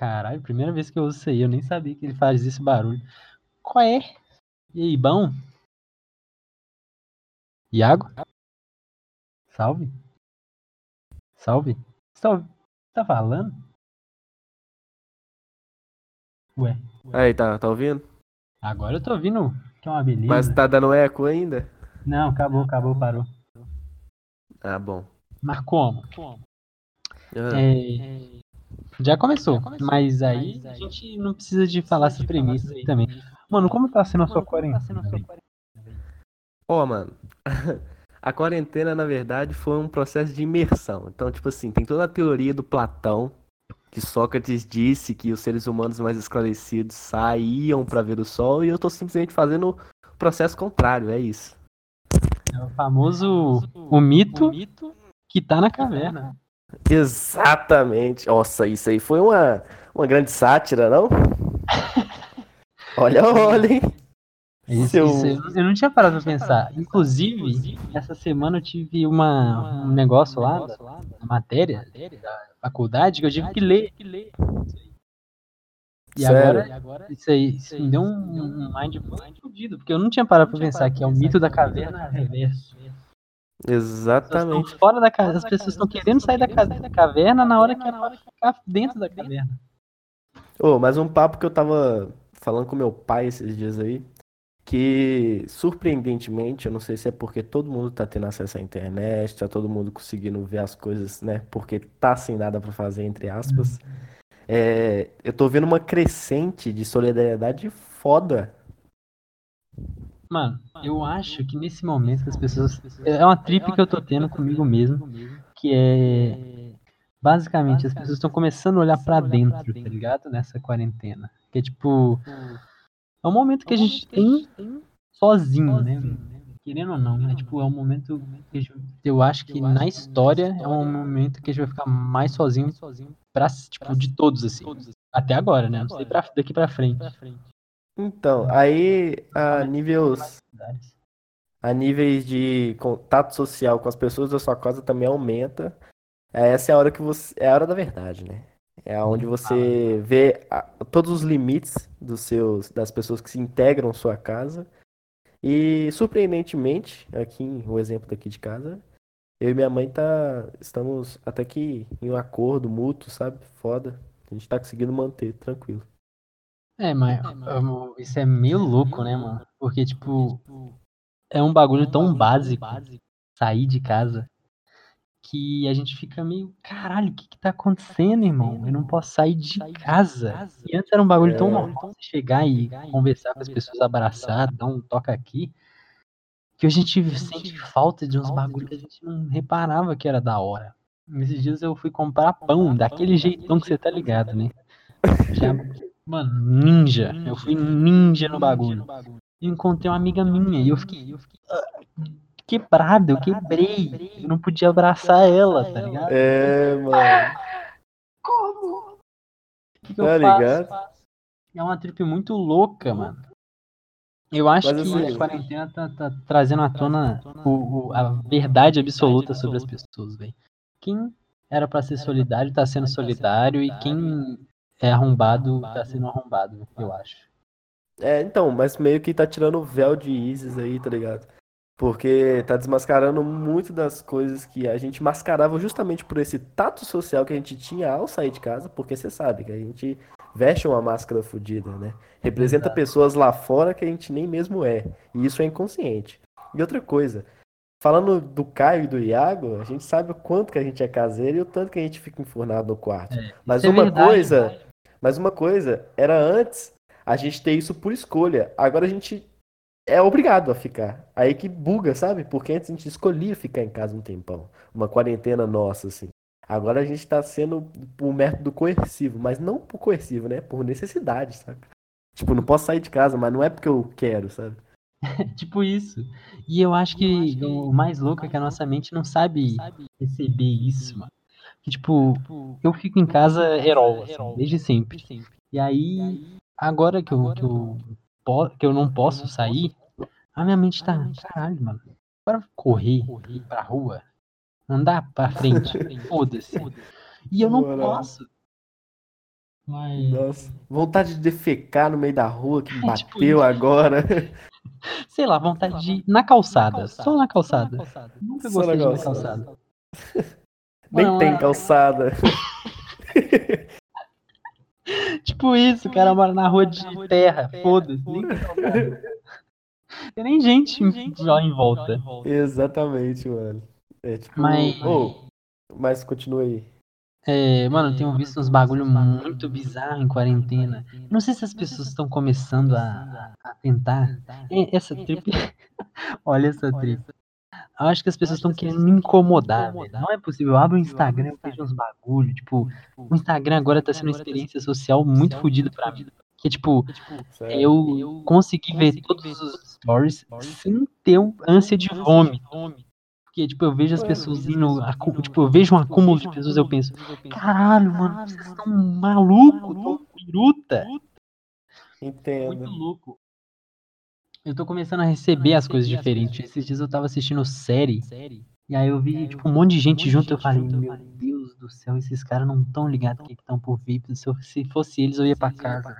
Caralho, primeira vez que eu uso isso aí, eu nem sabia que ele faz esse barulho. Qual é? E aí, bom? Iago? Salve? Salve? Você tá, tá falando? Ué, Aí, tá, tá ouvindo? agora eu tô ouvindo que é uma beleza. Mas tá dando eco ainda? Não, acabou, acabou, parou. Ah, bom. Mas como? Ah, É, já começou, mas aí a gente não precisa de falar essa premissa aí também. Mano, como tá sendo a sua quarentena? Ó, mano. A quarentena, na verdade, foi um processo de imersão. Então, tipo assim, tem toda a teoria do Platão, que Sócrates disse que os seres humanos mais esclarecidos saíam pra ver o sol, e eu tô simplesmente fazendo o processo contrário, é isso. É o famoso o mito que tá na caverna. Exatamente. Nossa, isso aí foi uma, uma grande sátira, não? Olha, olha, hein? Isso, Seu- isso eu- eu não tinha parado pra pensar. Inclusive, essa semana eu tive uma, um negócio lá, da, da matéria da faculdade, que eu tive que ler. E Sério? agora, isso aí, isso me deu um, um mind fodido, porque eu não tinha parado pra pensar que é o mito da caverna reverso. Exatamente. fora da caverna, as pessoas estão querendo sair da, ca- da caverna na hora que é pra ficar dentro da caverna. Ô, mas um papo que eu tava falando com meu pai esses dias aí, que surpreendentemente, eu não sei se é porque todo mundo tá tendo acesso à internet, tá todo mundo conseguindo ver as coisas, né? Porque tá sem nada pra fazer, entre aspas. É, eu tô vendo uma crescente de solidariedade foda. Mano, eu acho que nesse momento as pessoas. É uma trip que eu tô tendo comigo mesmo, que é. Basicamente, as pessoas estão começando a olhar pra dentro, tá ligado? Nessa quarentena. Que é tipo. É um momento que a gente tem sozinho, né? Querendo ou não, né? Tipo, é um momento que eu acho que na história é um momento que a gente vai ficar mais sozinho pra, tipo, de todos, assim. Até agora, né? Não sei pra, daqui pra frente. Então, aí a níveis, a níveis de contato social com as pessoas da sua casa também aumenta. É, Essa é a hora que você, é a hora da verdade, né? É onde você vê todos os limites dos seus, das pessoas que se integram à sua casa. E surpreendentemente, aqui o exemplo daqui de casa, eu e minha mãe tá, estamos até que em um acordo mútuo, sabe? Foda. A gente tá conseguindo manter, tranquilo. É, mas amo, isso é meio louco, né, mano? Porque, tipo, é um bagulho tão básico sair de casa que a gente fica meio, caralho, o que que tá acontecendo, irmão? Eu não posso sair de casa. E antes era um bagulho tão É. normal você chegar e conversar com as pessoas, abraçar, dar um toque aqui, que a gente sente falta de uns bagulhos que a gente não reparava que era da hora. Esses dias eu fui comprar pão, daquele jeitão que você tá ligado, né? Já, mano, ninja. Eu fui ninja no bagulho. E encontrei uma amiga minha e eu fiquei, eu fiquei ah, quebrado, eu quebrei. Eu não podia abraçar ela, tá ligado? É, mano. O que, que eu Tá faço? ligado? É uma trip muito louca, mano. Eu acho Mas que assim- a quarentena tá, tá trazendo à tona o, o- a verdade absoluta sobre as pessoas, velho. Quem era pra ser solidário tá sendo solidário e quem é arrombado tá sendo arrombado, eu acho. É, então, mas meio que tá tirando o véu de Isis aí, tá ligado? Porque tá desmascarando muito das coisas que a gente mascarava justamente por esse tato social que a gente tinha ao sair de casa, porque você sabe que a gente veste uma máscara fodida, né? Representa Exato. pessoas lá fora que a gente nem mesmo é. E isso é inconsciente. E outra coisa, falando do Caio e do Iago, a gente sabe o quanto que a gente é caseiro e o tanto que a gente fica enfurnado no quarto. Mas isso é uma verdade, coisa, mas uma coisa, era antes a gente ter isso por escolha. Agora a gente é obrigado a ficar. Aí que buga, sabe? Porque antes a gente escolhia ficar em casa um tempão. Uma quarentena nossa, assim. Agora a gente tá sendo por método coercivo, mas não por coercivo, né? Por necessidade, sabe? Tipo, não posso sair de casa, mas não é porque eu quero, sabe? Tipo isso. E eu acho que o mais louco é que a nossa mente não sabe receber isso, mano. Que, tipo, eu fico em casa herói, assim, desde sempre. E aí, agora que eu, que eu, que eu não posso sair, a minha mente tá, caralho, mano. Bora correr, ir pra rua, andar pra frente, foda-se. E eu não Bora. posso. Mas... Nossa, vontade de defecar no meio da rua que bateu é, tipo agora. Sei lá, vontade de ir na calçada. Só na calçada. Nunca gostei de ir na calçada. Nem tem calçada. tipo isso, o cara mora na rua de terra. Foda-se. Nem tem nem gente lá em volta. Exatamente, mano. É tipo. Mas. Oh, mas continua aí. É, mano, tenho visto uns bagulho muito bizarro em quarentena. Não sei se as pessoas estão começando a, a tentar. É, essa trip. Olha essa trip. Eu acho que as pessoas estão querendo me incomodar, velho. Não é possível. Eu abro o Instagram e vejo uns bagulho. Tipo, o Instagram agora tá sendo uma experiência social muito fodida pra mim. Que tipo, eu consegui ver todos os stories sem ter um ânsia de vômito. Porque, tipo, eu vejo as pessoas indo. Tipo, eu vejo um acúmulo de pessoas eu penso, caralho, mano, vocês estão malucos, tão piruta. Entendo. Muito louco. Eu tô começando a receber as coisas diferentes. Esses dias eu tava assistindo série. E aí eu vi, tipo, um monte de gente junto. Eu falei, meu Deus do céu, esses caras não tão ligados que estão por VIP. Se, fosse eles, eu ia pra casa.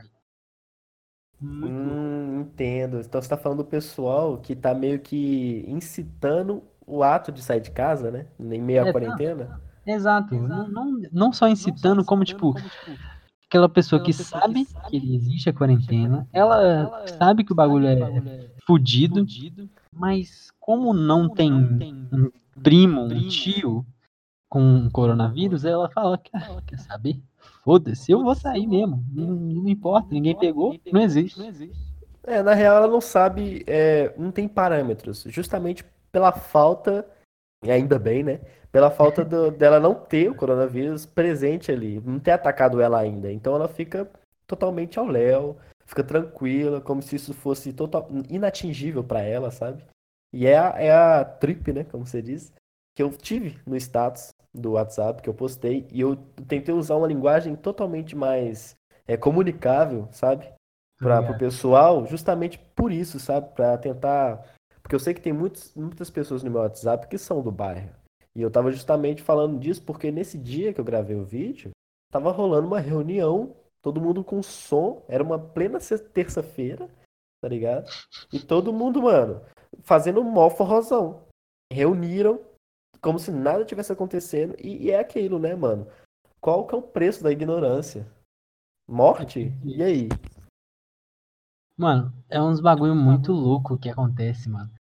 Hum, entendo. Então você tá falando do pessoal que tá meio que incitando o ato de sair de casa, né? Em meio à é, quarentena. Exato. Não, não, não só incitando, como, tipo, aquela pessoa que sabe que existe a quarentena, ela sabe que o bagulho é fudido, mas como não tem um primo, um tio com coronavírus, ela fala, quer, quer saber? Foda-se, eu vou sair mesmo. Não, não importa, ninguém pegou, não existe. É, na real ela não sabe, é, não tem parâmetros. Justamente pela falta, ainda bem, né? Pela falta do, dela não ter o coronavírus presente ali, não ter atacado ela ainda. Então ela fica totalmente ao léu, fica tranquila, como se isso fosse total, inatingível para ela, sabe? E é a, é a trip, né? Como você diz, que eu tive no status do WhatsApp que eu postei e eu tentei usar uma linguagem totalmente mais é, comunicável, sabe? Para o pessoal, justamente por isso, sabe? Para tentar porque eu sei que tem muitos, muitas pessoas no meu WhatsApp que são do bairro. E eu tava justamente falando disso porque nesse dia que eu gravei o vídeo, tava rolando uma reunião, todo mundo com som, era uma plena terça-feira, tá ligado? E todo mundo, mano, fazendo mó forrozão. Reuniram como se nada tivesse acontecendo. E, e, é aquilo, né, mano? Qual que é o preço da ignorância? Morte? E aí? Mano, é uns bagulho muito louco que acontece, mano.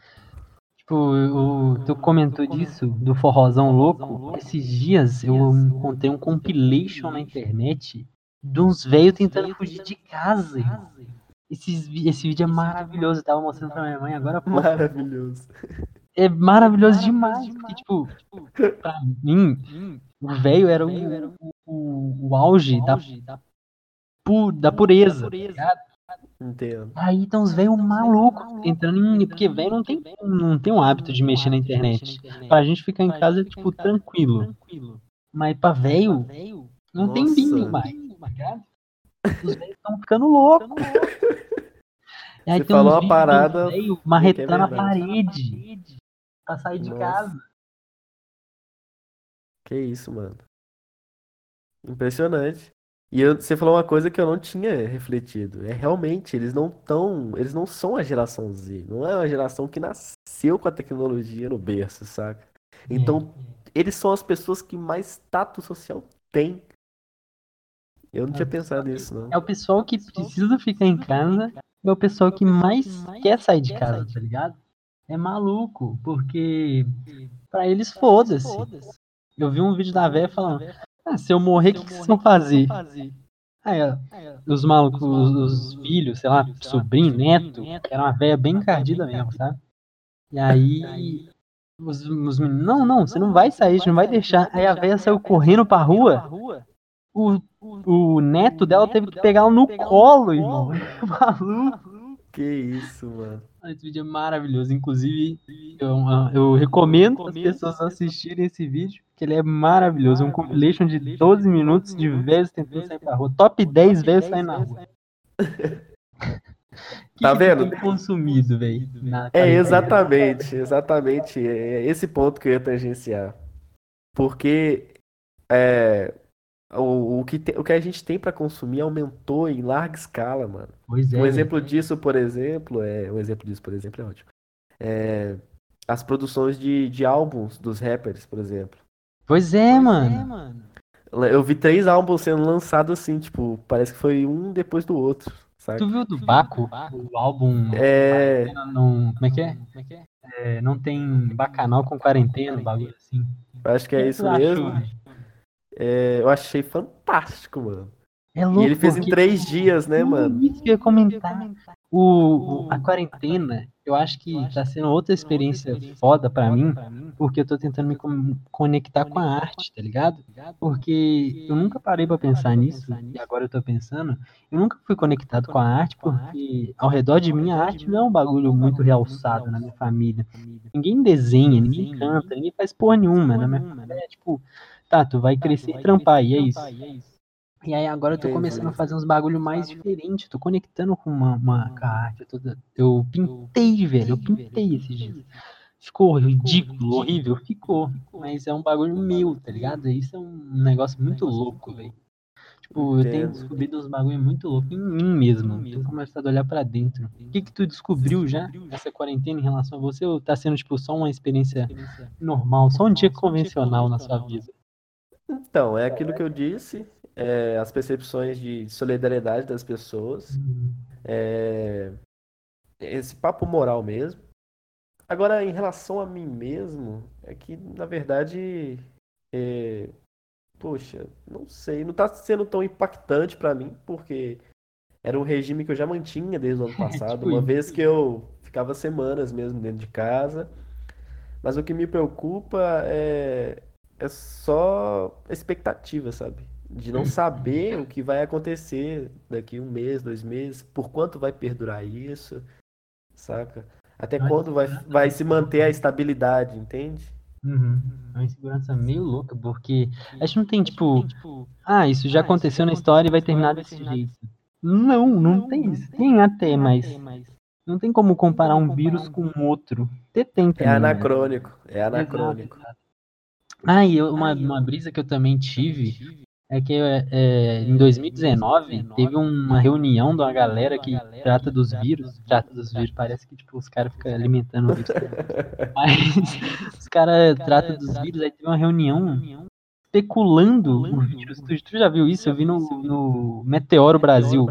Tipo, o, tu comentou disso, do forrozão louco. Esses dias eu encontrei um compilation na internet de uns velhos tentando fugir de casa. Esse, esse vídeo é maravilhoso, eu tava mostrando pra minha mãe agora pô. Maravilhoso. É maravilhoso demais, porque, tipo, pra mim, o velho era o, o, o auge da, da pureza, tá ligado? Entendo. Aí estão os velhos malucos entrando em. Porque velho não tem, não tem um hábito de mexer na internet. Pra gente ficar em casa, tipo, tranquilo. Mas pra velho, não tem bim mais. Os velhos estão ficando loucos. E aí Você tem falou uma parada. Véio marretando a parede. Pra sair de casa. Que isso, mano. Impressionante. E eu, você falou uma coisa que eu não tinha refletido. É realmente, eles não tão, eles não são a geração Z. Não é uma geração que nasceu com a tecnologia no berço, saca? Então, é. eles são as pessoas que mais tato social têm. Eu não tinha pensado nisso, não. É o pessoal que precisa ficar em casa, é o pessoal que mais quer sair de casa, tá ligado? É maluco, porque para eles foda-se. Eu vi um vídeo da véia falando: ah, se eu morrer, o que, que vocês vão fazer? Aí, ó, os malucos, os, os filhos, sei lá, sobrinho, neto, era uma velha bem encardida mesmo, sabe? E aí, os, os meninos, não, não, você não vai sair, você não vai deixar. Aí a velha saiu correndo pra rua, o, o neto dela teve que pegar ela no colo, irmão. Maluco. Que isso, mano. Esse vídeo é maravilhoso. Inclusive, eu, eu recomendo as pessoas assistirem esse vídeo, que ele é maravilhoso. Um compilation de 12 minutos de velhos tentando sair pra rua. Top 10 velhos saindo na rua. tá vendo? consumido, velho. É exatamente, exatamente. É esse ponto que eu ia tangenciar. Porque é, o, o, que te, o que a gente tem para consumir aumentou em larga escala, mano. Pois é. Um exemplo disso, por exemplo, é. Um exemplo disso, por exemplo, é ótimo. É, as produções de, de álbuns dos rappers, por exemplo. Pois é, pois mano. É, mano. Eu vi três álbuns sendo lançados assim, tipo, parece que foi um depois do outro. Sabe? Tu viu do Baco? O álbum. É. Não, como é que é? Como é que é? é não tem bacanal com quarentena, bagulho assim. Eu acho que é isso mesmo. É, eu achei fantástico, mano. É louco, e ele fez em três dias, né, mano? Isso que eu ia comentar. O, a quarentena, eu acho que tá sendo outra experiência foda para mim, porque eu tô tentando me conectar com a arte, tá ligado? Porque eu nunca parei para pensar nisso, e agora eu tô pensando, eu nunca fui conectado com a arte, porque ao redor de mim a arte não é um bagulho muito realçado na minha família. Ninguém desenha, ninguém canta, ninguém faz porra nenhuma, né? É tipo, tá, tu vai crescer e trampar, e é isso. E aí agora eu tô começando a fazer uns bagulho mais diferente, tô conectando com uma, uma com a arte. Toda... Eu pintei, velho, eu pintei esses dias. Ficou ridículo, horrível, ficou. Mas é um bagulho meu, tá ligado? Isso é um negócio muito louco, velho. Tipo, eu tenho descobrido uns bagulho muito louco em mim mesmo. Tenho começado a olhar pra dentro. O que que tu descobriu já nessa quarentena em relação a você? Ou tá sendo, tipo, só uma experiência normal, só um dia convencional na sua vida? Então, é aquilo que eu disse é, as percepções de solidariedade das pessoas, é, esse papo moral mesmo. Agora, em relação a mim mesmo, é que, na verdade, é, poxa, não sei, não está sendo tão impactante para mim, porque era um regime que eu já mantinha desde o ano passado, tipo uma vez que eu ficava semanas mesmo dentro de casa. Mas o que me preocupa é, é só expectativa, sabe? de não saber o que vai acontecer daqui um mês, dois meses, por quanto vai perdurar isso, saca? Até quando vai, vai se manter a estabilidade, entende? Uhum. É uma insegurança meio louca, porque a gente não tem, tipo, ah, isso já aconteceu na história e vai terminar desse jeito. Não, não tem isso. Tem até, mas não tem como comparar um vírus com outro. Tem, tem é também, É anacrônico, né? é anacrônico. Ah, e uma, uma brisa que eu também tive é que é, em 2019 teve uma reunião de uma galera que trata dos vírus, trata dos vírus, parece que tipo, os caras ficam alimentando o vírus. Mas os caras tratam dos vírus, aí teve uma reunião especulando o vírus. Tu, tu já viu isso? Eu vi no, no Meteoro Brasil.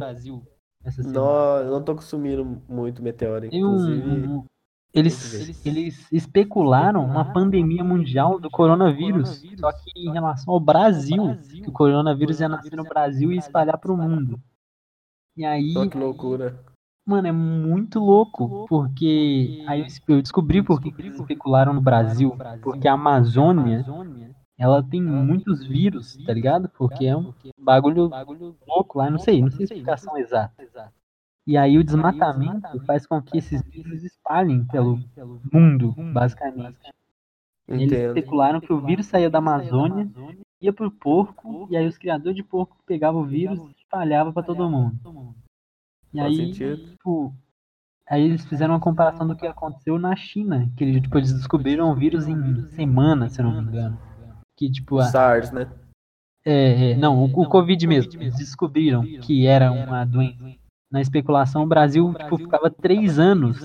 Não, eu não tô consumindo muito Meteoro, inclusive. Um, eles, eles especularam uma pandemia mundial do coronavírus, só que em relação ao Brasil, que o coronavírus ia nascer no Brasil e espalhar para o mundo. E aí. que loucura. Mano, é muito louco, porque aí eu descobri por que eles especularam no Brasil, porque a Amazônia, ela tem muitos vírus, tá ligado? Porque é um bagulho louco lá, não sei, não sei a explicação exata. E aí o desmatamento faz com que esses vírus espalhem pelo mundo, basicamente. Eles especularam que o vírus saía da Amazônia, ia pro porco, e aí os criadores de porco pegavam o vírus e espalhavam para todo mundo. E aí, tipo, aí eles fizeram uma comparação do que aconteceu na China, que eles, tipo, eles descobriram o vírus em semanas, se não me engano. Que, tipo, a... SARS, né? É, é não, o, o Covid mesmo. Eles descobriram que era uma doença na especulação, o Brasil tipo, ficava três anos.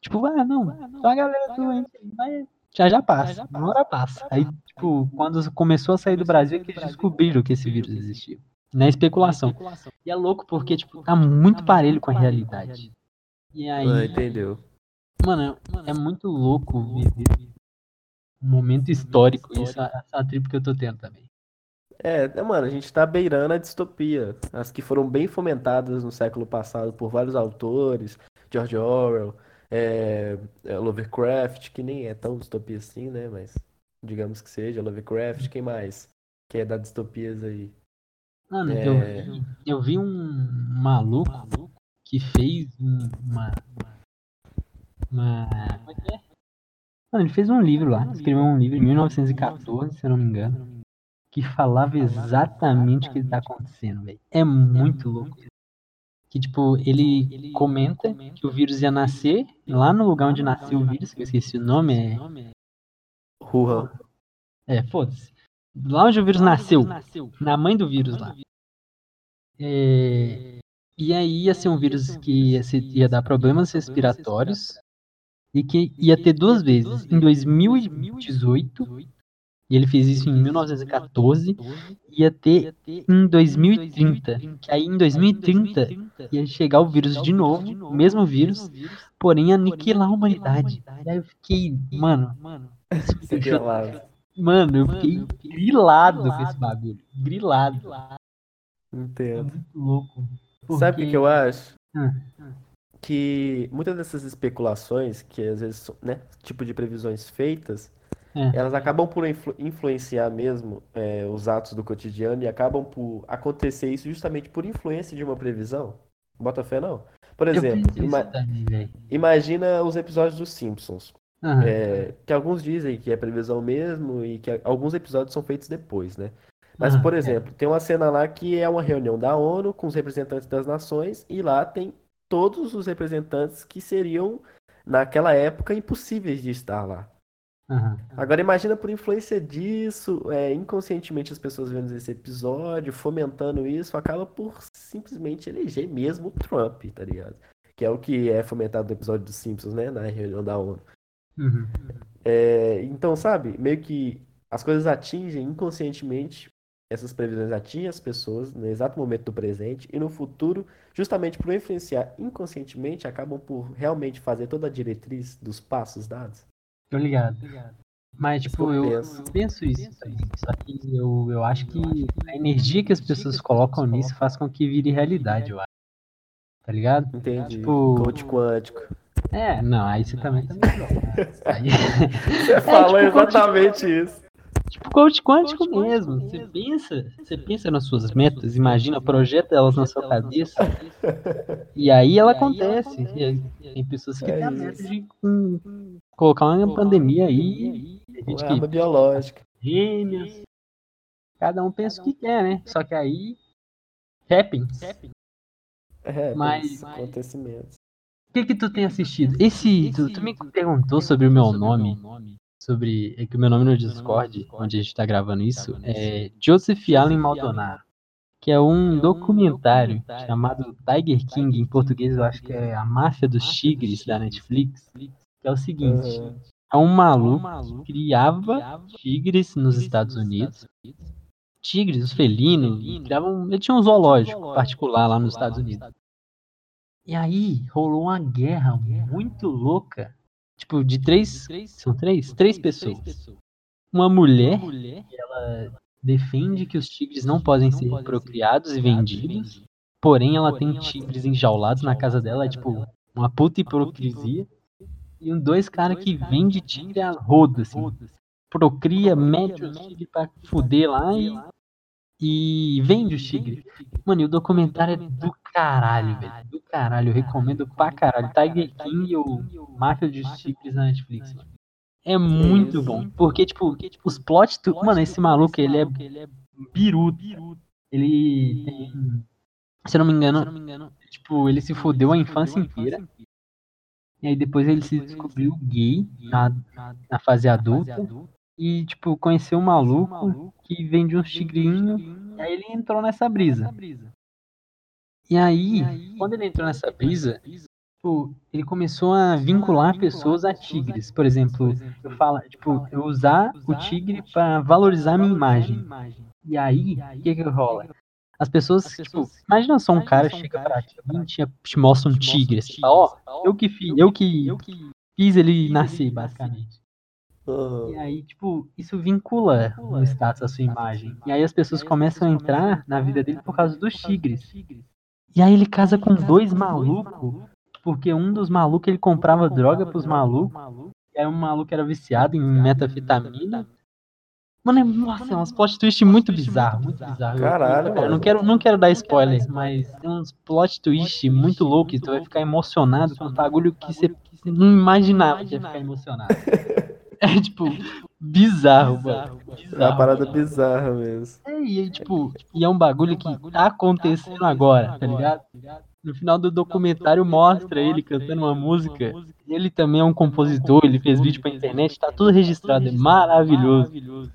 Tipo, ah, não, só a galera doente, mas já já passa, uma hora passa. Aí, tipo, quando começou a sair do Brasil, é que eles descobriram que esse vírus existia. Na especulação. E é louco porque, tipo, tá muito parelho com a realidade. E aí. Ah, entendeu. Mano, é muito louco viver um momento histórico. Isso, essa tribo que eu tô tendo também. É, mano, a gente tá beirando a distopia. As que foram bem fomentadas no século passado por vários autores, George Orwell, é, é Lovecraft, que nem é tão distopia assim, né? Mas digamos que seja, Lovecraft, quem mais? Que é da distopias aí. Mano, é... eu, vi, eu vi um maluco que fez uma. Uma. Como é que é? Mano, ele fez um livro lá, escreveu um livro em 1914, se eu não me engano que falava exatamente o que está acontecendo, velho. É muito louco. Que, tipo, ele comenta que o vírus ia nascer lá no lugar onde nasceu o vírus, que eu esqueci o nome, é. Wuhan. É, foda-se. Lá onde o vírus nasceu. Na mãe do vírus lá. É, e aí ia ser um vírus que ia, ser, ia dar problemas respiratórios e que ia ter duas vezes. Em 2018, e ele fez isso em 1914, ia ter em 2030. Que aí em 2030 ia chegar o vírus de novo, o mesmo vírus, porém aniquilar a humanidade. E aí eu fiquei, mano. Mano, eu fiquei grilado com esse bagulho. Grilado. Entendo. É muito louco. Porque... Sabe o que eu acho? Hum. Que muitas dessas especulações, que às vezes, né, tipo de previsões feitas, é. elas acabam por influ influenciar mesmo é, os atos do cotidiano e acabam por acontecer isso justamente por influência de uma previsão. Bota fé, não? Por exemplo, ima também, imagina os episódios dos Simpsons. Uhum. É, que alguns dizem que é previsão mesmo e que alguns episódios são feitos depois, né? Mas, por é. exemplo, tem uma cena lá que é uma reunião da ONU com os representantes das nações e lá tem todos os representantes que seriam, naquela época, impossíveis de estar lá. Uhum. Agora imagina por influência disso, é, inconscientemente as pessoas vendo esse episódio, fomentando isso, acaba por simplesmente eleger mesmo o Trump, tá ligado? Que é o que é fomentado no episódio dos Simpsons, né? Na reunião da ONU. Uhum. É, então, sabe, meio que as coisas atingem inconscientemente essas previsões atingem as pessoas no exato momento do presente e no futuro, justamente por influenciar inconscientemente, acabam por realmente fazer toda a diretriz dos passos dados. Tô ligado. Mas, tipo, eu, eu, penso isso também. Só que eu, eu acho que a energia que as pessoas colocam nisso faz com que vire realidade, eu acho. Tá ligado? Entendi. Tipo, Coach quântico. É, não, aí você também tá aí... Você falou é, tipo, exatamente isso. Tipo coach quântico mesmo. Você pensa, você pensa nas suas metas, imagina, projeta elas na sua cabeça. E aí ela acontece. tem pessoas que é têm a meta de um, colocar uma pandemia aí. Uma arma biológica. Gêmeos. Cada um pensa o que quer, né? Só que aí. Happens. É, mas acontecimentos. O que que tu tem assistido? Esse, tu, tu me perguntou sobre o meu nome sobre. É que o meu nome no Discord, onde a gente tá gravando isso, é Joseph Allen Maldonado. Que é um documentário chamado Tiger King, em português eu acho que é A Máfia dos Tigres da Netflix. Que é o seguinte: é um maluco que criava tigres nos Estados Unidos. Tigres, os felinos, criavam, ele tinha um zoológico particular lá nos Estados Unidos. E aí rolou uma guerra muito louca Tipo, de três. São três? Três pessoas. Uma mulher, ela defende que os tigres não podem ser procriados e vendidos. Porém, ela tem tigres enjaulados na casa dela, é tipo uma puta hipocrisia. E um dois caras que vende tigre a roda, assim. Procria, mete o tigre pra fuder lá e e vende o tigre. Mano, e o documentário é do caralho, velho. Do caralho. Eu recomendo pra caralho. Tiger King ou Máfia dos Tigres na Netflix, mano. É muito bom. Porque, tipo, os plot. Tu... Mano, esse maluco, ele é biruto. Ele tem. Se eu não me engano, tipo, ele se fodeu a infância inteira. E aí depois ele se descobriu gay na, na fase adulta e, tipo, conheceu um maluco que vende uns tigrinhos, e aí ele entrou nessa brisa. E aí, quando ele entrou nessa brisa, tipo, ele começou a vincular pessoas a tigres. Por exemplo, eu falo, tipo, eu usar o tigre para valorizar a minha imagem. E aí, o que que rola? As pessoas, tipo, imagina só um cara chega pra ti e te mostra um tigre, assim, ó, oh, eu que fiz, eu que fiz ele nascer, basicamente. E aí, tipo, isso vincula o status à sua imagem. E aí as pessoas começam a entrar na vida dele por causa dos tigres. E aí ele casa com dois malucos, porque um dos malucos ele comprava droga pros malucos. E aí um maluco era viciado em metafetamina. Mano, é, nossa, é uns plot twist muito bizarro, muito bizarro. Caralho, eu, eu não quero, não quero dar spoiler, mas tem uns plot twist muito loucos, tu vai ficar emocionado com um bagulho que você não imaginava que ia ficar emocionado. É, tipo, bizarro, mano. É uma parada bizarra mesmo. É, e tipo, e é um bagulho que tá acontecendo agora, tá ligado? No final do documentário mostra ele cantando uma música. Ele também é um compositor, ele fez vídeo pra internet, tá tudo registrado, é maravilhoso.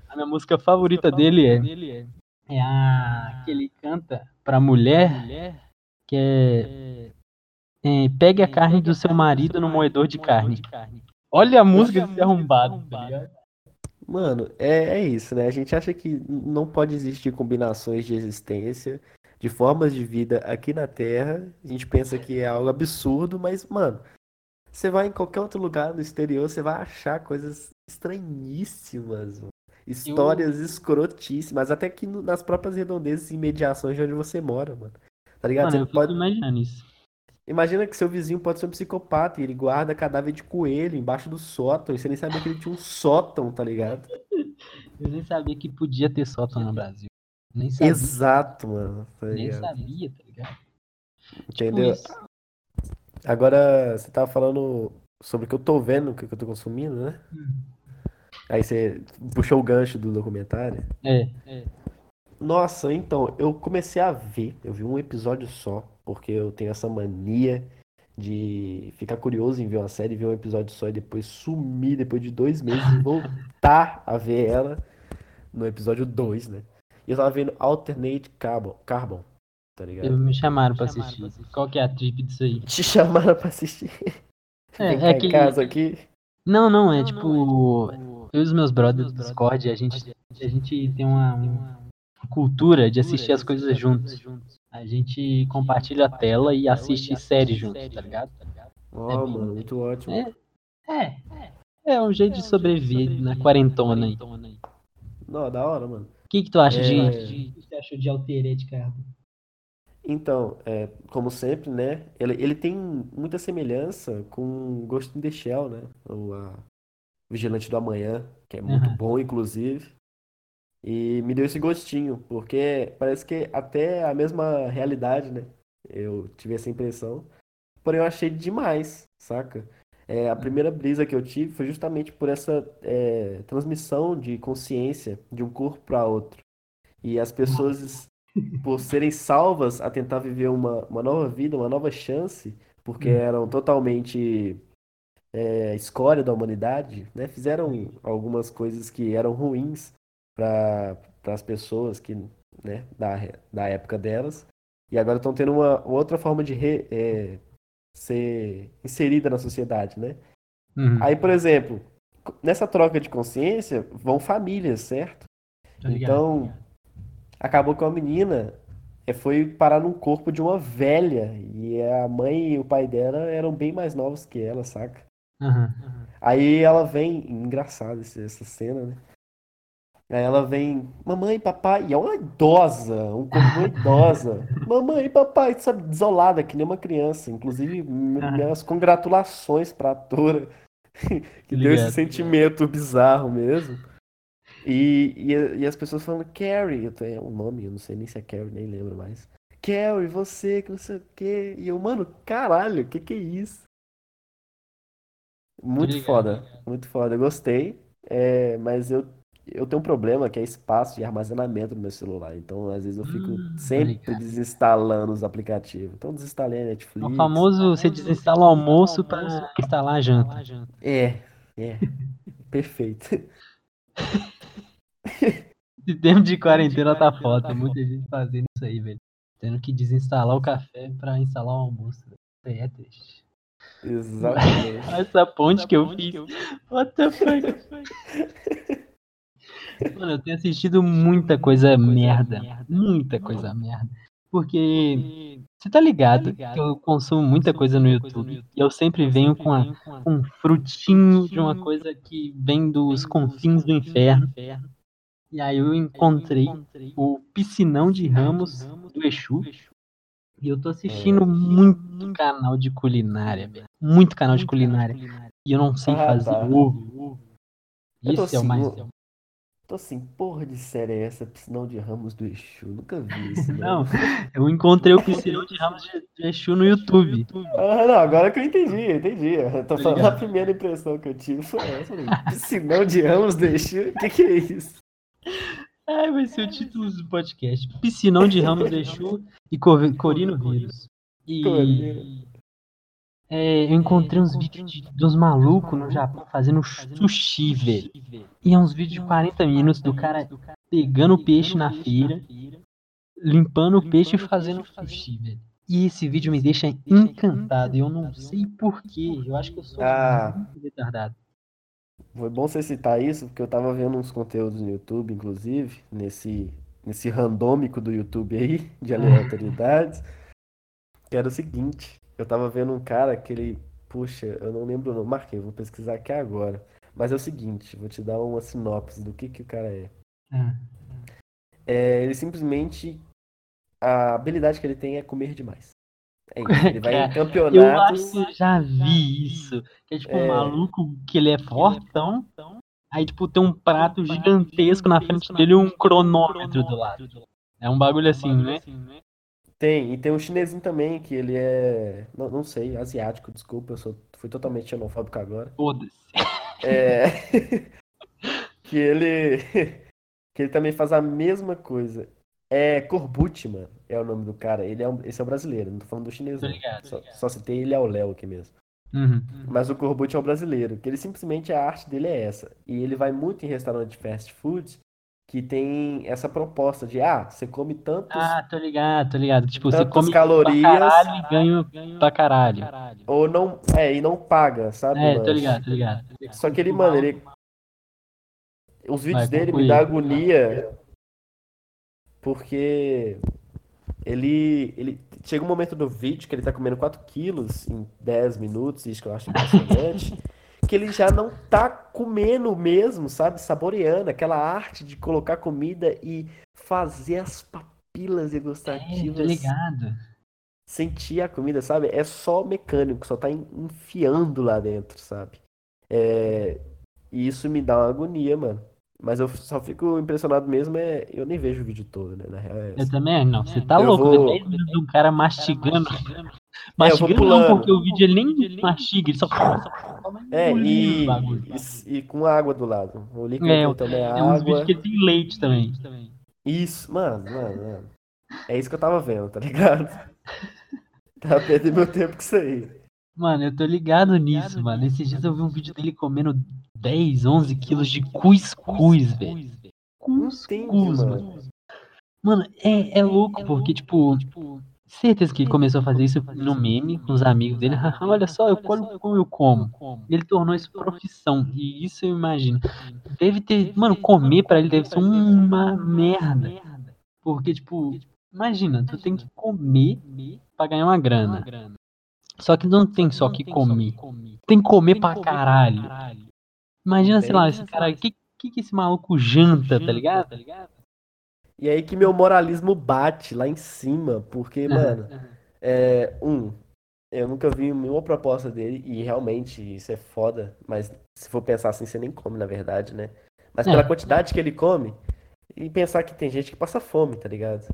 A minha música favorita dele é é a que ele canta pra mulher que é, é pegue a carne do seu marido no moedor de carne. Olha a música desse arrombado, tá ligado? Mano, é, é isso, né? A gente acha que não pode existir combinações de existência, de formas de vida aqui na Terra. A gente pensa que é algo absurdo, mas, mano, você vai em qualquer outro lugar no exterior, você vai achar coisas estranhíssimas, mano. Histórias Eu... escrotíssimas, até que nas próprias redondezas e imediações de onde você mora, mano. Tá ligado? Mano, você pode imaginando isso. Imagina que seu vizinho pode ser um psicopata e ele guarda cadáver de coelho embaixo do sótão e você nem sabia que ele tinha um sótão, tá ligado? Eu nem sabia que podia ter sótão no Brasil. Nem sabia. Exato, mano. Tá nem sabia, tá ligado? Entendeu? Tipo Agora, você tava falando sobre o que eu tô vendo, o que eu tô consumindo, né? Hum. Aí você puxou o gancho do documentário. É, é. Nossa, então, eu comecei a ver, eu vi um episódio só, porque eu tenho essa mania de ficar curioso em ver uma série, ver um episódio só e depois sumir depois de dois meses e voltar a ver ela no episódio 2, né? E eu tava vendo Alternate Carbon, Carbon tá ligado? Me chamaram pra assistir. Qual que é a trip disso aí? Te chamaram pra assistir? É, é que... casa aqui? Não, não, é tipo... Eu e os meus brothers do Discord, a gente, a gente tem uma, uma cultura de assistir as coisas juntos. A gente compartilha a tela e assiste série juntos, tá ligado? Oh, é mano, muito ótimo. É, é, é um jeito de sobreviver na quarentona aí. Não, da hora, mano. O que, que tu acha é... de, de. Achou de carro? Então, é, como sempre, né? Ele, ele tem muita semelhança com Ghost in the Shell, né? O a Vigilante do Amanhã, que é muito uhum. bom, inclusive. E me deu esse gostinho, porque parece que até a mesma realidade, né? Eu tive essa impressão. Porém, eu achei demais, saca? É, a primeira brisa que eu tive foi justamente por essa é, transmissão de consciência de um corpo para outro. E as pessoas, por serem salvas a tentar viver uma, uma nova vida, uma nova chance, porque hum. eram totalmente é, escória da humanidade, né? Fizeram algumas coisas que eram ruins para as pessoas que, né, da, da época delas. E agora estão tendo uma outra forma de re, é, ser inserida na sociedade, né? Uhum. Aí, por exemplo, nessa troca de consciência vão famílias, certo? Então, acabou que uma menina é, foi parar num corpo de uma velha e a mãe e o pai dela eram bem mais novos que ela, saca? Uhum. Aí ela vem, engraçado essa cena, né? Aí ela vem, mamãe, papai, e é uma idosa, um corpo idosa. mamãe, papai, sabe, desolada, que nem uma criança. Inclusive, minhas congratulações pra atora, que deu esse sentimento bizarro mesmo. E, e, e, as pessoas falando, Carrie, é um nome, eu não sei nem se é Carrie, nem lembro mais. Carrie, você, que não sei o quê. E eu, mano, caralho, o que que é isso? Muito foda, muito foda. Eu gostei, é, mas eu eu tenho um problema que é espaço de armazenamento no meu celular. Então, às vezes, eu fico hum, sempre desinstalando os aplicativos. Então, desinstalei a Netflix. O famoso você desinstala o almoço para instalar a janta. É, é. Perfeito. Esse tempo de quarentena tá foda. Tem muita gente fazendo isso aí, velho. Tendo que desinstalar o café para instalar o almoço. Isso aí é triste. Exatamente. Essa ponte que eu fiz. What the fuck? Mano, eu tenho assistido muita coisa merda. Muita coisa merda. Porque você tá ligado que eu consumo muita coisa no YouTube e eu sempre venho com, a, com um frutinho de uma coisa que vem dos confins do inferno. E aí eu encontrei o Piscinão de Ramos do Exu. E eu tô assistindo muito canal de culinária, velho. Muito canal de culinária. E eu não sei ah, fazer tá. ovo. Isso é o mais. Tô assim, porra de série é essa? Piscinão de Ramos do Exu. Nunca vi isso. Não, eu encontrei o Piscinão de Ramos de Exu no YouTube. Ah, não, agora que eu entendi, eu entendi. Eu tô falando a primeira impressão que eu tive foi essa. Piscinão de Ramos do Exu? O que, que é isso? Ai, vai ser o título do podcast. Piscinão de Ramos do Exu e Corino Vírus. E é, eu encontrei uns vídeos de, dos malucos no Japão fazendo sushi, velho. E é uns vídeos de 40 minutos do cara pegando o peixe na feira, limpando o peixe e fazendo sushi, velho. E esse vídeo me deixa encantado. Eu não sei porquê. Eu acho que eu sou ah, muito retardado. Foi bom você citar isso, porque eu tava vendo uns conteúdos no YouTube, inclusive, nesse, nesse randômico do YouTube aí, de aleatoriedades. que era o seguinte: eu tava vendo um cara que ele. Puxa, eu não lembro o nome. Marquei, vou pesquisar aqui agora. Mas é o seguinte, vou te dar uma sinopse do que, que o cara é. Ah. É, ele simplesmente a habilidade que ele tem é comer demais. É isso, ele vai em campeonatos. Eu acho que eu já vi isso. Que é tipo é... um maluco que ele é fortão. Aí, tipo, tem um prato gigantesco na frente dele e um cronômetro do lado. É um bagulho assim, né? Tem, e tem um chinesinho também, que ele é. Não, não sei, asiático, desculpa, eu sou, fui totalmente xenofóbico agora. Foda-se. É. que ele. que ele também faz a mesma coisa. É Corbucci, mano. É o nome do cara. Ele é um, esse é o brasileiro, não tô falando do chinês. Não. Ligado, só, só citei ele é o Léo aqui mesmo. Uhum. Mas o Corbucci é o brasileiro, que ele simplesmente a arte dele é essa. E ele vai muito em restaurante de fast food que tem essa proposta de ah, você come tantos. Ah, tô ligado, tô ligado. Tipo, você come calorias pra caralho e ganha pra caralho. Ou não. É, e não paga, sabe? É, tô ligado, tô ligado. Só que ele, mano, ele. Os vídeos vai, dele me dá agonia porque ele, ele chega um momento do vídeo que ele tá comendo 4 quilos em 10 minutos, isso que eu acho impressionante, que ele já não tá comendo mesmo, sabe? Saboreando aquela arte de colocar comida e fazer as papilas degustativas. É, ligado. Sentir a comida, sabe? É só mecânico, só tá enfiando lá dentro, sabe? É... E isso me dá uma agonia, mano. Mas eu só fico impressionado mesmo, é. Eu nem vejo o vídeo todo, né? Na real é Eu também, não. Você tá eu louco, vou... depende do cara mastigando. Mastigando é, não, porque o vídeo ele nem mastiga, ele só. É, e, e, e, com água do lado. O líquido é, também é, é água. vídeo que tem leite também. Isso, mano, mano, mano. É isso que eu tava vendo, tá ligado? Tava perdendo meu tempo com isso aí. Mano, eu tô ligado nisso, mano. Esses dias eu vi um vídeo dele comendo 10, 11 quilos de cuscuz, velho. Cuscuz, mano. Mano, é, é louco, porque, tipo, certeza que ele começou a fazer isso no meme com os amigos dele. Olha só, eu como como eu como. Ele tornou isso profissão. E isso eu imagino. Deve ter. Mano, comer pra ele deve ser uma merda. Porque, tipo, imagina, tu tem que comer pra ganhar uma grana. Só que não tem só que comer. Tem que comer pra caralho. Imagina, sei lá, esse cara, o que, que, que esse maluco janta, tá ligado? E aí que meu moralismo bate lá em cima, porque, mano, é, um, eu nunca vi nenhuma proposta dele, e realmente isso é foda, mas se for pensar assim, você nem come, na verdade, né? Mas pela é. quantidade que ele come, e pensar que tem gente que passa fome, tá ligado?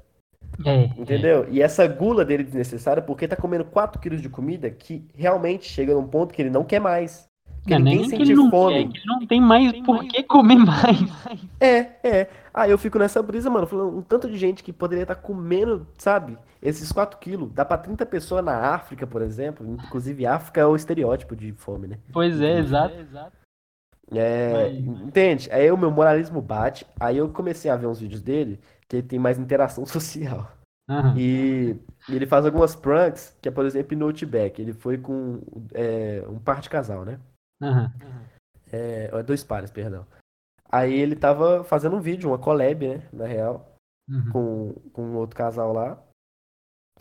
É, Entendeu? É. E essa gula dele desnecessária, porque tá comendo 4 quilos de comida que realmente chega num ponto que ele não quer mais. Porque não, ninguém sente fome. Quer, não tem mais por que comer mais. É, é. Aí eu fico nessa brisa, mano, falando um tanto de gente que poderia estar tá comendo, sabe? Esses 4 quilos. Dá pra 30 pessoas na África, por exemplo. Inclusive, África é o estereótipo de fome, né? Pois é, exato. É, entende? Aí o meu moralismo bate. Aí eu comecei a ver uns vídeos dele que ele tem mais interação social. Uhum. E, e, ele faz algumas pranks, que é, por exemplo, no Outback. Ele foi com é, um par de casal, né? Uhum. É, dois pares, perdão. Aí ele tava fazendo um vídeo, uma collab, né? Na real, uhum. com, com um outro casal lá.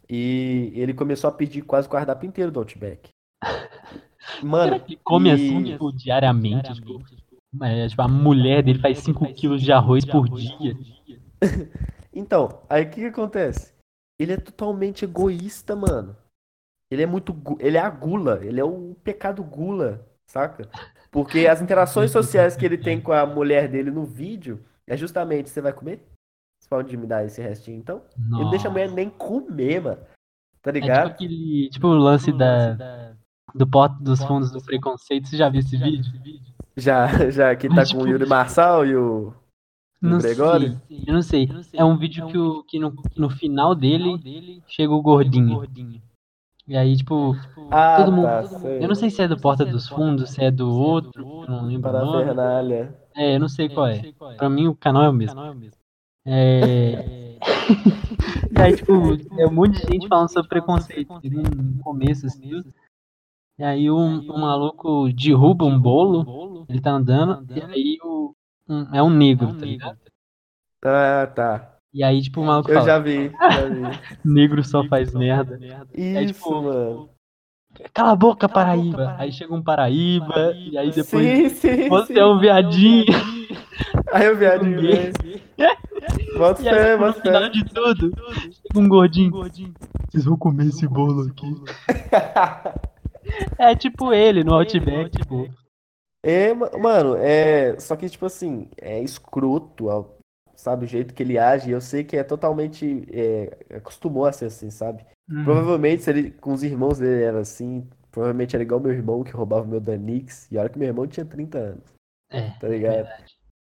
E ele começou a pedir quase o cardápio inteiro do Outback. Mano, Será que come e... assim, tipo, diariamente? Tipo, é, tipo, a mulher dele faz 5 quilos de arroz por dia. então, aí o que, que acontece? Ele é totalmente egoísta, mano. Ele é muito. Ele é a gula. Ele é o pecado gula, saca? Porque as interações sociais que ele tem com a mulher dele no vídeo é justamente: você vai comer? Você pode me dar esse restinho então? Nossa. Ele não deixa a mulher nem comer, mano. Tá ligado? É tipo, aquele, tipo o lance da, do pote dos fundos do preconceito. Você já viu esse vídeo? Já, já, que tá Mas, com tipo, o Yuri Marçal e o. Não Gregório? sei, eu não sei. É um vídeo que, o, que no, no final dele chega o gordinho. E aí, tipo, Ah, todo mundo. tá, sei. Eu não sei se é do Porta dos Fundos, se é do outro, eu não lembro o nome. Parafernália. É, eu não sei qual é. Pra mim o canal é o mesmo. É. e aí, tipo, é um monte de gente falando sobre preconceito. Teve um começo assim. E aí um, um maluco derruba um bolo, ele tá andando, e aí o, um- é um negro, tá ligado? Ah, tá. E aí, tipo, o maluco Eu fala, já vi, já vi. negro só faz merda. Aí, Isso, tipo, mano. Cala a boca, Paraíba! Aí chega um Paraíba, e aí depois Sim, sim, você sim. é um viadinho. Aí o viadinho gay. vem. Bota tipo, no bota final fé. de tudo, chega um gordinho. Vocês vão comer esse bolo aqui. É tipo ele no Outback, pô. É, ma- mano, é. Só que, tipo assim, é escroto, sabe? O jeito que ele age. Eu sei que é totalmente. É, acostumou a ser assim, sabe? Hum. Provavelmente, se ele, com os irmãos dele era assim. Provavelmente era igual meu irmão que roubava meu Danix. E olha que meu irmão tinha 30 anos, É, tá ligado?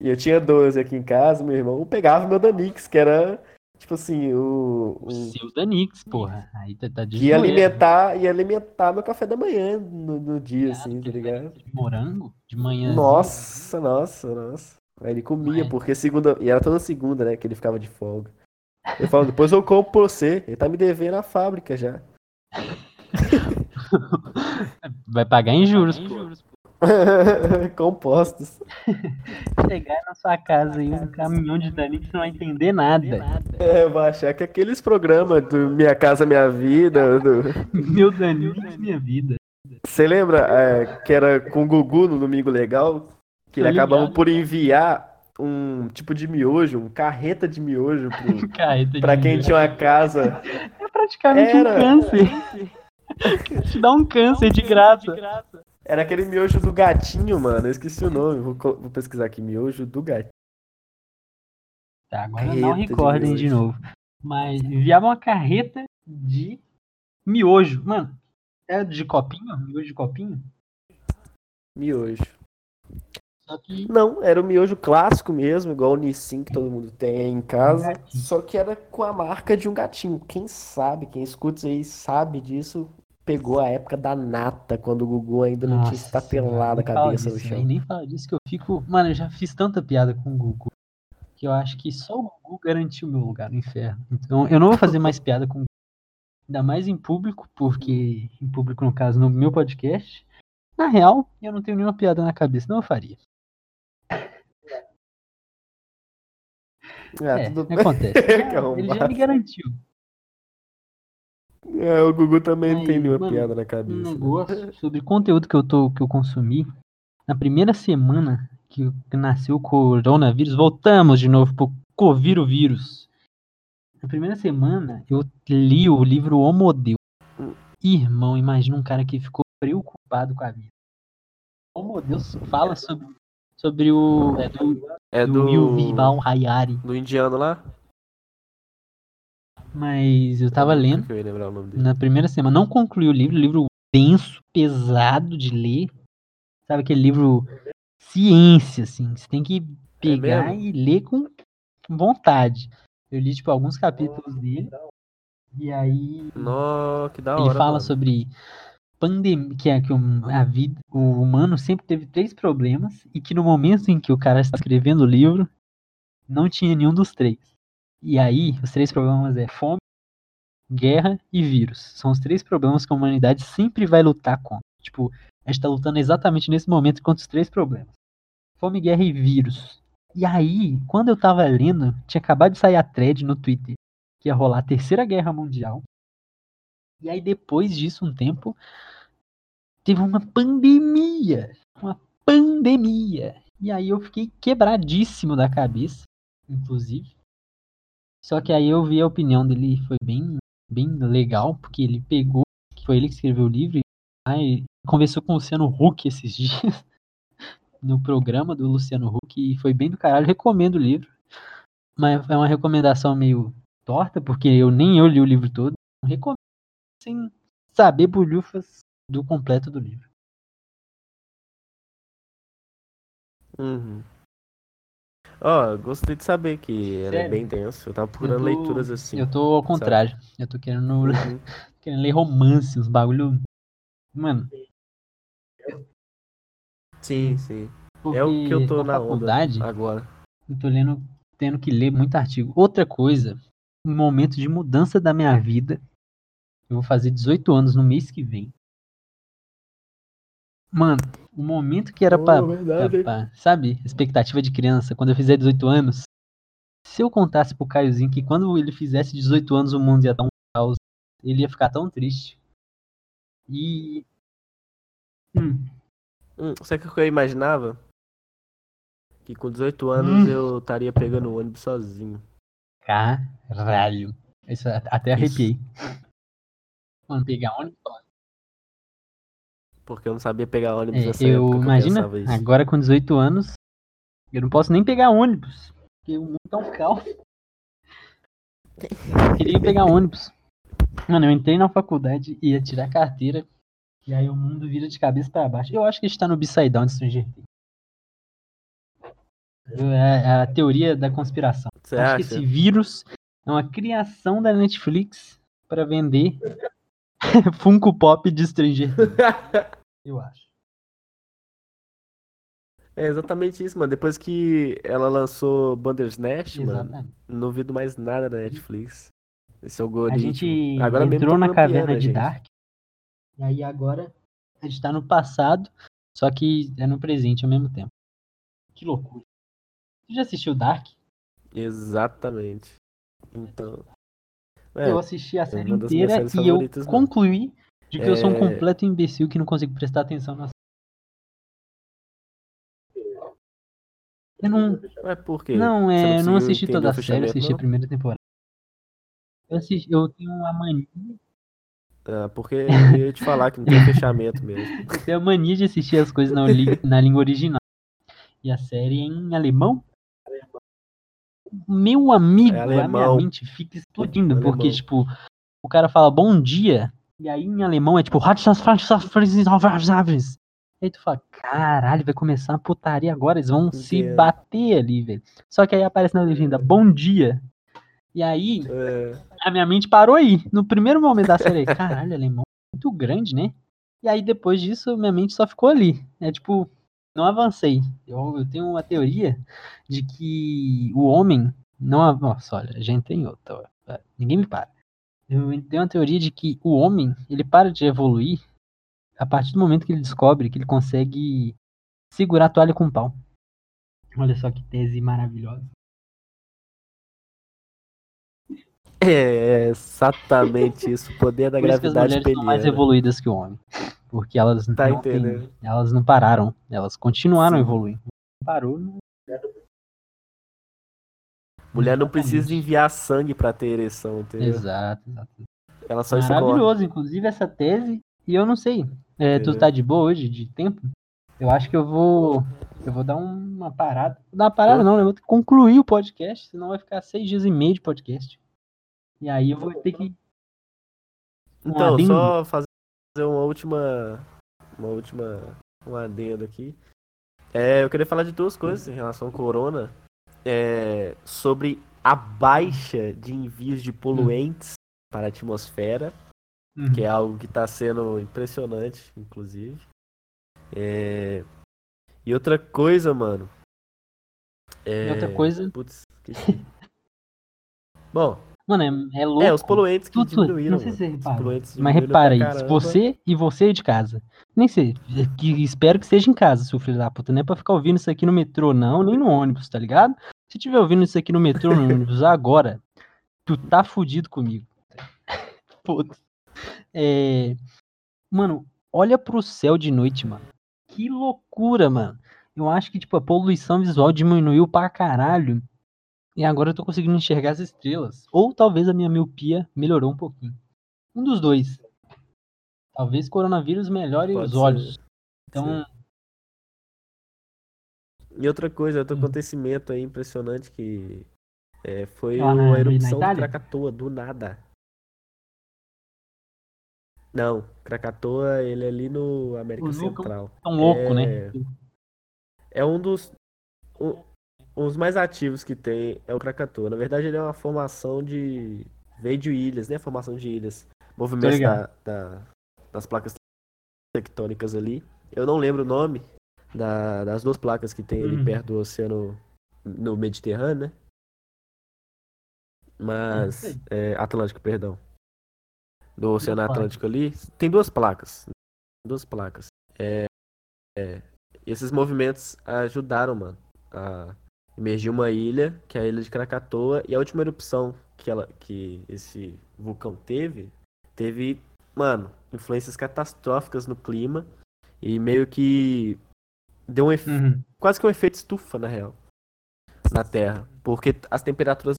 E eu tinha 12 aqui em casa, meu irmão pegava meu Danix, que era, tipo assim, o. o o seu Danix, porra. Aí tá, tá de ia alimentar, ia alimentar meu café da manhã no, no dia, assim, tá ligado? De morango? De manhã. Nossa, nossa, nossa. Aí ele comia, Ué. porque segunda. E era toda segunda, né? Que ele ficava de folga. Ele falou, depois eu compro pra você. Ele tá me devendo a fábrica já. Vai pagar em juros, pô. Compostos. Chegar na sua casa aí um caminhão de Danix, você não vai entender nada. É, eu vou achar que aqueles programas do Minha Casa Minha Vida. do- Meu Danix, minha vida. Você lembra é, que era com o Gugu no Domingo Legal? Que ele acabava ligado. por enviar um tipo de miojo, um carreta de miojo pro, Carreta pra de quem miojo. tinha uma casa. É praticamente Era. um câncer. Te dá um câncer de graça. Era aquele miojo do gatinho, mano. Eu esqueci o nome. Vou, vou pesquisar aqui. Miojo do gatinho. Tá, agora Carreta não de recordem de, miojo. novo. Mas enviava uma carreta de miojo. Mano, é de copinho? Miojo de copinho? Miojo. Só que Não, era o miojo clássico mesmo, igual o Nissin que todo mundo tem em casa. gatinho. Só que era com a marca de um gatinho. Quem sabe, quem escuta isso aí sabe disso. Pegou a época da nata, quando o Gugu ainda não tinha Nossa, estatelado a nem fala cabeça no disso, chão. véi, Nem fala disso que eu fico. Mano, eu já fiz tanta piada com o Gugu que eu acho que só o Gugu garantiu meu lugar no inferno. Então eu não vou fazer mais piada com o Gugu. Ainda mais em público, porque em público, no caso, no meu podcast. Na real, eu não tenho nenhuma piada na cabeça, não eu faria. Ah, é, tudo acontece. Que Ele já me garantiu. É, o Gugu também não tem Aí, nenhuma mano, piada na Um cabeça. né? negócio sobre conteúdo que eu, tô, que eu consumi. Na primeira semana que que nasceu o coronavírus, voltamos de novo pro covirovírus. Na primeira semana, eu li o livro Homo Deus. Irmão, imagina um cara que ficou preocupado com a vida. Homo Deus fala sobre, sobre o. É do, É do, do. Hayari. Do indiano lá? Mas eu tava lendo. Eu na primeira semana. Não concluí o livro, livro denso, pesado de ler. Sabe aquele livro ciência, assim. Você tem que pegar mesmo? e ler com vontade. Eu li, tipo, alguns capítulos dele. E aí que da ele hora. fala mano. sobre pandemia, que é que o- a vida, o humano sempre teve três problemas e que no momento em que o cara está escrevendo o livro, não tinha nenhum dos três. E aí, os três problemas é fome, guerra e vírus. São os três problemas que a humanidade sempre vai lutar contra. Tipo, a gente tá lutando exatamente nesse momento contra os três problemas. Fome, guerra e vírus. E aí, quando eu tava lendo, tinha acabado de sair a thread no Twitter que ia rolar a Terceira Guerra Mundial. E aí, depois disso, um tempo, teve uma pandemia. Uma pandemia. E aí eu fiquei quebradíssimo da cabeça, inclusive. Só que aí eu vi a opinião dele foi bem, bem legal, porque ele pegou, que foi ele que escreveu o livro, e aí conversou com o Luciano Huck esses dias, no programa do Luciano Huck, e foi bem do caralho. Recomendo o livro. Mas é uma recomendação meio torta, porque eu nem eu li o livro todo. Sem saber bolhufas do completo do livro. Uhum. Ó, oh, gostei de saber que é bem denso. Eu tava procurando eu tô... leituras assim. Eu tô ao contrário. Sabe? Eu tô querendo, uhum. querendo ler romance, uns bagulho. Mano. Sim, sim. Porque é o que eu tô na, na faculdade, agora. Eu tô lendo, tendo que ler muito artigo. Outra coisa, um momento de mudança da minha vida. Eu vou fazer 18 anos no mês que vem. Mano, o momento que era oh, pra, pra, pra, Sabe, expectativa de criança, quando eu fizer 18 anos. Se eu contasse pro Caiozinho que quando ele fizesse 18 anos o mundo ia dar um caos, ele ia ficar tão triste. E. Hum. Hum, sabe o que eu imaginava? Que com 18 anos hum. eu estaria pegando o ônibus sozinho. Caralho. Isso, até arrepiei. Isso. Mano, pegar ônibus porque eu não sabia pegar ônibus é, eu, época. Imagina, eu agora com 18 anos, eu não posso nem pegar ônibus. Porque o mundo tá um caos. Eu queria pegar ônibus. Mano, eu entrei na faculdade e ia tirar carteira. E aí o mundo vira de cabeça para baixo. Eu acho que a gente tá no Upside Down de Stranger Things. É, é a teoria da conspiração. Você acho acha? que esse vírus é uma criação da Netflix para vender Funko Pop de Stranger. Eu acho. É exatamente isso, mano. Depois que ela lançou Bandersnatch, mano, não vi mais nada da Netflix. Esse algoritmo. A gente agora entrou na caverna de gente. Dark. E aí agora a gente tá no passado, só que é no presente ao mesmo tempo. Que loucura. Você já assistiu Dark? Exatamente. Então. É, eu assisti a série inteira e eu concluí de que é... eu sou um é. completo imbecil que não consigo prestar atenção nas. Eu não. É por quê? Não, é, não, não assisti toda a série, assisti não? a primeira temporada. Eu, assisti, eu tenho uma mania. Ah, porque eu ia te falar que não tem fechamento mesmo. Eu tenho a mania de assistir as coisas na, na língua original. E a série é em alemão? Meu amigo, é a minha mente fica explodindo, é porque, tipo, o cara fala bom dia, e aí em alemão é tipo. Aí tu fala, caralho, vai começar uma putaria agora, eles vão se bater ali, velho. Só que aí aparece na legenda, bom dia. E aí, é. a minha mente parou aí. No primeiro momento da série, caralho, alemão é muito grande, né? E aí depois disso, minha mente só ficou ali. É tipo, não avancei. Eu, eu tenho uma teoria de que o homem não. Nossa, olha, já entrei em outra. Ninguém me para. Eu tenho uma teoria de que o homem, ele para de evoluir a partir do momento que ele descobre que ele consegue segurar a toalha com o pau. Olha só que tese maravilhosa. É exatamente isso, o poder da Por gravidade isso que as mulheres são mais evoluídas que o homem. Porque elas tá não, têm, elas não pararam, elas continuaram Sim. evoluindo. Parou, não Mulher não precisa enviar sangue para ter ereção, entendeu? Exato, exato. Ela só Maravilhoso, inclusive essa tese. E eu não sei. É, tu tá de boa hoje, de tempo? Eu acho que eu vou. Eu vou dar uma parada. Dar uma parada, não, né? Eu vou ter que concluir o podcast, senão vai ficar seis dias e meio de podcast. E aí eu vou ter que. Então, só fazer uma última. Uma última. Um adendo aqui. É, eu queria falar de duas coisas em relação ao corona é, sobre a baixa de envios de poluentes uhum. para a atmosfera, uhum. que é algo que está sendo impressionante, inclusive. É... E outra coisa, mano. É... E outra coisa. Putz, Bom. Mano, é, é louco. É, os poluentes que tudo, diminuíram. Não sei se você repara. Mas repara aí, você e você de casa. Nem sei, que espero que seja em casa, seu filho da puta. Não é pra ficar ouvindo isso aqui no metrô, não, nem no ônibus, tá ligado? Se estiver ouvindo isso aqui no metrô, no ônibus agora, tu tá fudido comigo. Puta. É... Mano, olha pro céu de noite, mano. Que loucura, mano. Eu acho que, tipo, a poluição visual diminuiu pra caralho. E agora eu tô conseguindo enxergar as estrelas. Ou talvez a minha miopia melhorou um pouquinho. Um dos dois. Talvez coronavírus melhore Pode os ser. olhos. Então, Sim. E outra coisa, outro hum. acontecimento aí impressionante que é, foi ah, a erupção do Krakatoa, do nada. Não, Krakatoa, ele é ali no América o Central. É um louco, né? é, né? É um dos. Um, os mais ativos que tem é o Krakatoa. Na verdade, ele é uma formação de. Veio de ilhas, né? Formação de ilhas. Movimentos da, da, das placas tectônicas ali. Eu não lembro o nome da, das duas placas que tem ali uhum. perto do oceano no Mediterrâneo, né? Mas. É, Atlântico, perdão. Do Oceano Atlântico ali. Tem duas placas. Duas placas. É, é, esses movimentos ajudaram, mano, a emergir uma ilha, que é a ilha de Krakatoa, e a última erupção que, ela, que esse vulcão teve, teve, mano, influências catastróficas no clima e meio que deu um efe... uhum. quase que um efeito estufa, na real, na Terra, porque as temperaturas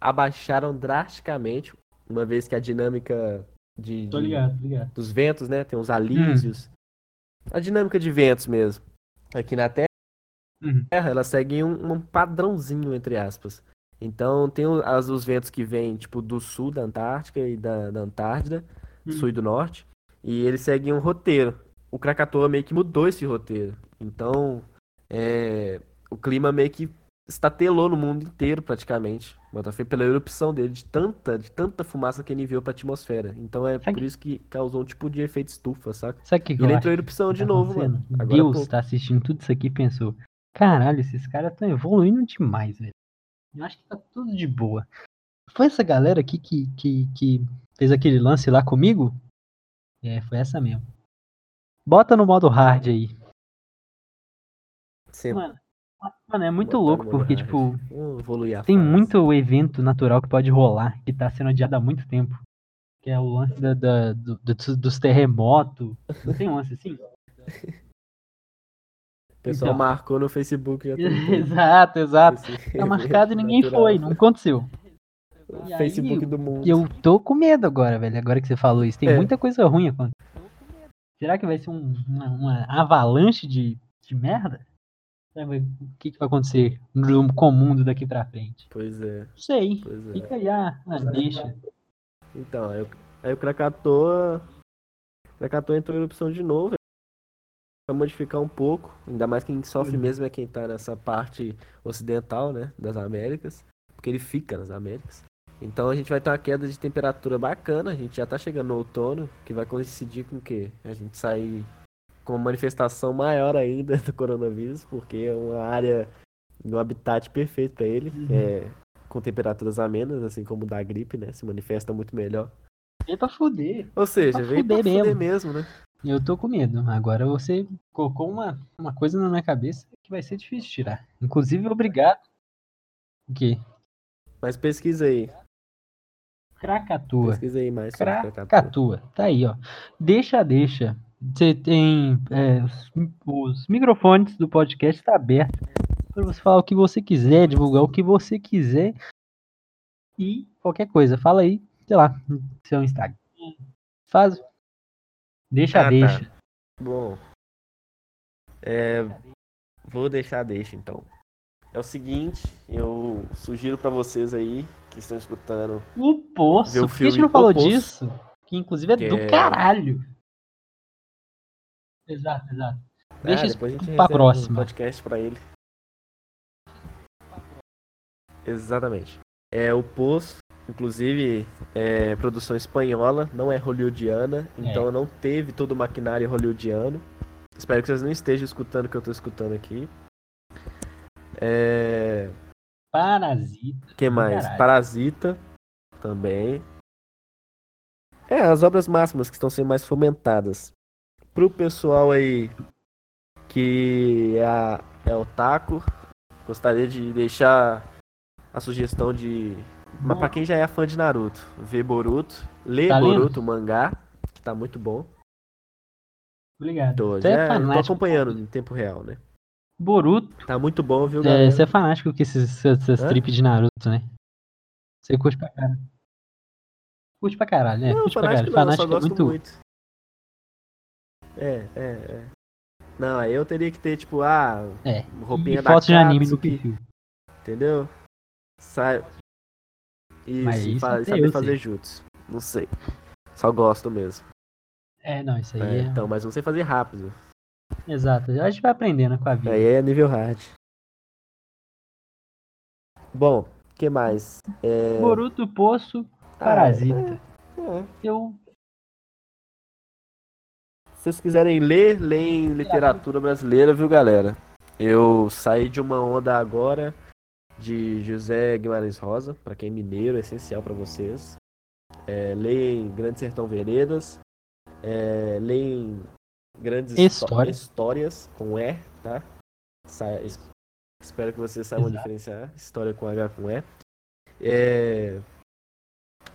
abaixaram drasticamente, uma vez que a dinâmica de, de ligado, ligado. dos ventos, né, tem os alísios, uhum. a dinâmica de ventos mesmo, aqui na Terra Uhum. Ela segue um, um, padrãozinho, entre aspas. Então tem as, os ventos que vêm, tipo, do sul da Antártica e da, da Antártida, uhum. sul e do norte, e eles seguem um roteiro. O Krakatoa meio que mudou esse roteiro. Então, é, o clima meio que estatelou no mundo inteiro, praticamente. Foi pela erupção dele, de tanta, de tanta fumaça que ele enviou pra atmosfera. Então é sabe por isso que causou um tipo de efeito estufa, saca? Sabe que ele entrou em erupção de tá novo, mano. Agora, Deus tá assistindo tudo isso aqui e pensou: Caralho, esses caras estão evoluindo demais, velho. Eu acho que tá tudo de boa. Foi essa galera aqui que, que, que fez aquele lance lá comigo? É, foi essa mesmo. Bota no modo hard aí. Sim. Mano, mano é muito louco porque, hard. tipo, tem fase. muito evento natural que pode rolar que tá sendo adiado há muito tempo. Que é o lance da, da do, do, dos terremotos. Não tem um lance assim? O pessoal então. marcou no Facebook. exato, exato. Tá marcado e ninguém natural. foi, não aconteceu. O Facebook aí, do mundo. Eu tô com medo agora, velho. Agora que você falou isso. Tem é. muita coisa ruim acontecendo. Será que vai ser um, uma, uma, avalanche de, de merda? O que, que vai acontecer no comum daqui pra frente? Pois é. Não sei. Pois é. Fica aí, ah, ah deixa. Então, aí, aí o Krakatoa. Krakatoa entrou em erupção de novo vai modificar um pouco, ainda mais quem sofre uhum. mesmo é quem está nessa parte ocidental, né, das Américas, porque ele fica nas Américas. Então a gente vai ter uma queda de temperatura bacana, a gente já está chegando no outono, que vai coincidir com o quê? A gente sair com uma manifestação maior ainda do coronavírus, porque é uma área no habitat perfeito para ele, uhum. é, com temperaturas amenas, assim como da gripe, né, se manifesta muito melhor. Vem pra fuder. Ou seja, vem pra fuder mesmo. mesmo, né? Eu tô com medo. Agora você colocou uma, uma coisa na minha cabeça que vai ser difícil tirar. Inclusive, obrigado. O quê? Mas pesquisa aí. Krakatoa. Pesquisa aí mais Krakatoa. Krakatoa. Tá aí, ó. Deixa, deixa. Você tem. É, os, os, microfones do podcast tá aberto para você falar o que você quiser, divulgar o que você quiser. E qualquer coisa. Fala aí, sei lá, seu Instagram. Faz, Deixa, ah, deixa. Tá. Bom. É, vou deixar, deixa então. É o seguinte, eu sugiro para vocês aí que estão escutando. O Poço, por que a gente não falou disso? Que inclusive é que do é... caralho. Exato, exato. Ah, deixa isso pra próxima. Um podcast pra ele. Exatamente. É o Poço Inclusive, é produção espanhola, não é hollywoodiana, então é. não teve todo o maquinário hollywoodiano. Espero que vocês não estejam escutando o que eu estou escutando aqui. É... Parasita. que mais? Caralho. Parasita também. É, as obras máximas que estão sendo mais fomentadas. Pro pessoal aí que é, a, é otaku, gostaria de deixar a sugestão de mas pra quem já é fã de Naruto, vê Boruto, lê tá Boruto, mangá, que tá muito bom. Obrigado. Tô, você já, é fanático. tô acompanhando em tempo real, né? Boruto. Tá muito bom, viu, galera? É, você é fanático com esses, essas trips de Naruto, né? Você curte pra caralho. Curte pra caralho, né? Não, curte pra caralho. Fanático não, é muito... muito. É, é, é. Não, aí eu teria que ter, tipo, ah, é. roupinha e da fotos de anime do perfil. Entendeu? Sai, Mas isso fa saber fazer jutsu. Não sei. Só gosto mesmo. É, não, isso aí é, é... Então, mas não sei fazer rápido. Exato, a gente vai aprendendo com a vida. Aí é nível hard. Bom, o que mais? É... Boruto, Poço, Parasita. Ah, é, é. Eu. Se vocês quiserem ler, leem literatura brasileira, viu, galera? Eu saí de uma onda agora de José Guimarães Rosa, para quem é mineiro, é essencial para vocês. É, leem Grande Sertão Veredas, é, leem grandes História. histórias com E, tá? Sa espero que vocês saibam Exato. diferenciar história com H com E. É,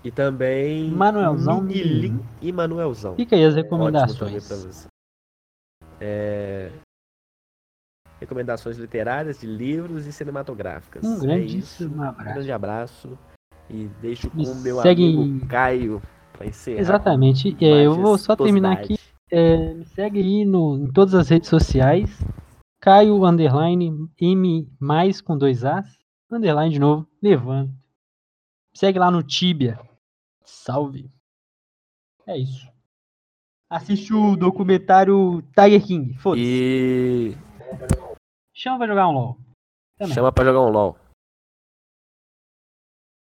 e também Manuelzão Minilim e Manuelzão. Fica aí as também recomendações. É, Recomendações literárias de livros e cinematográficas. Um É grandíssimo Um abraço. grande abraço. E deixo com o meu segue amigo Caio para encerrar. Exatamente. É, eu vou só terminar aqui. É, me segue aí no, em todas as redes sociais. Caio Underline M mais com dois As. Underline de novo. Levando. Segue lá no Tibia. Salve. É isso. Assiste o documentário Tiger King. Foda-se. E Chama pra jogar um LOL. Também. chama pra jogar um LOL.